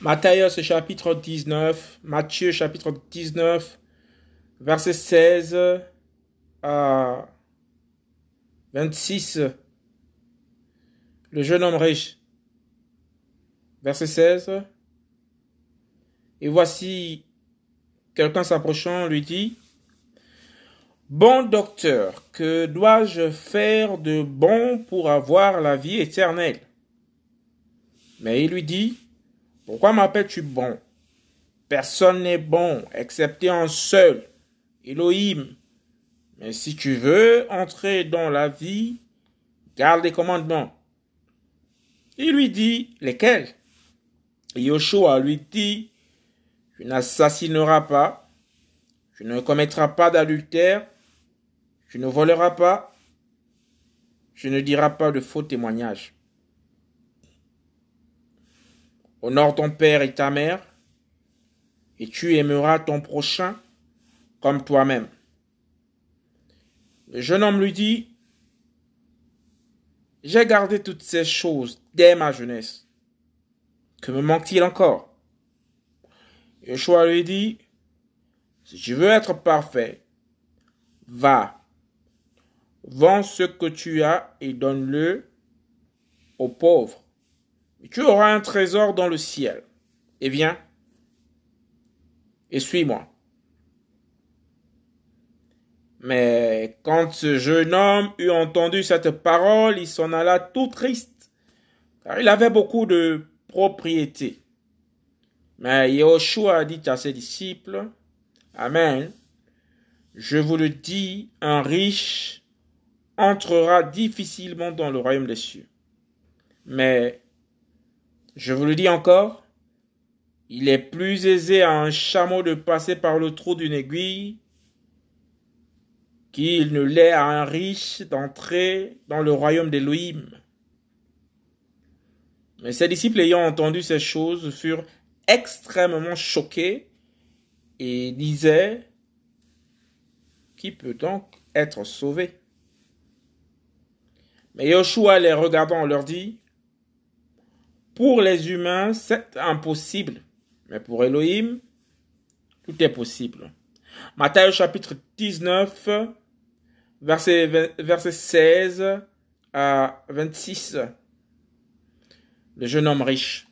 Matthieu chapitre 19, Matthieu chapitre 19, verset 16 à 26. Le jeune homme riche. Verset 16. Et voici quelqu'un s'approchant lui dit, Bon docteur, que dois-je faire de bon pour avoir la vie éternelle? Mais il lui dit, pourquoi m'appelles-tu bon? Personne n'est bon, excepté un seul, Elohim. Mais si tu veux entrer dans la vie, garde les commandements. Il lui dit, lesquels? Yoshua lui dit, tu n'assassineras pas, tu ne commettras pas d'adultère, tu ne voleras pas, tu ne diras pas de faux témoignages. Honore ton père et ta mère, et tu aimeras ton prochain comme toi-même. Le jeune homme lui dit, J'ai gardé toutes ces choses dès ma jeunesse. Que me manque-t-il encore? Yeshua lui dit, Si tu veux être parfait, va, vends ce que tu as et donne-le aux pauvres tu auras un trésor dans le ciel? Et viens, et suis-moi. Mais quand ce jeune homme eut entendu cette parole, il s'en alla tout triste, car il avait beaucoup de propriétés. Mais Yahushua dit à ses disciples, Amen, je vous le dis, un riche entrera difficilement dans le royaume des cieux. Mais je vous le dis encore, il est plus aisé à un chameau de passer par le trou d'une aiguille qu'il ne l'est à un riche d'entrer dans le royaume d'Élohim. Mais ses disciples ayant entendu ces choses furent extrêmement choqués et disaient, Qui peut donc être sauvé? Mais Yoshua les regardant leur dit, pour les humains, c'est impossible. Mais pour Elohim, tout est possible. Matthieu chapitre 19, verset, verset 16 à 26. Le jeune homme riche.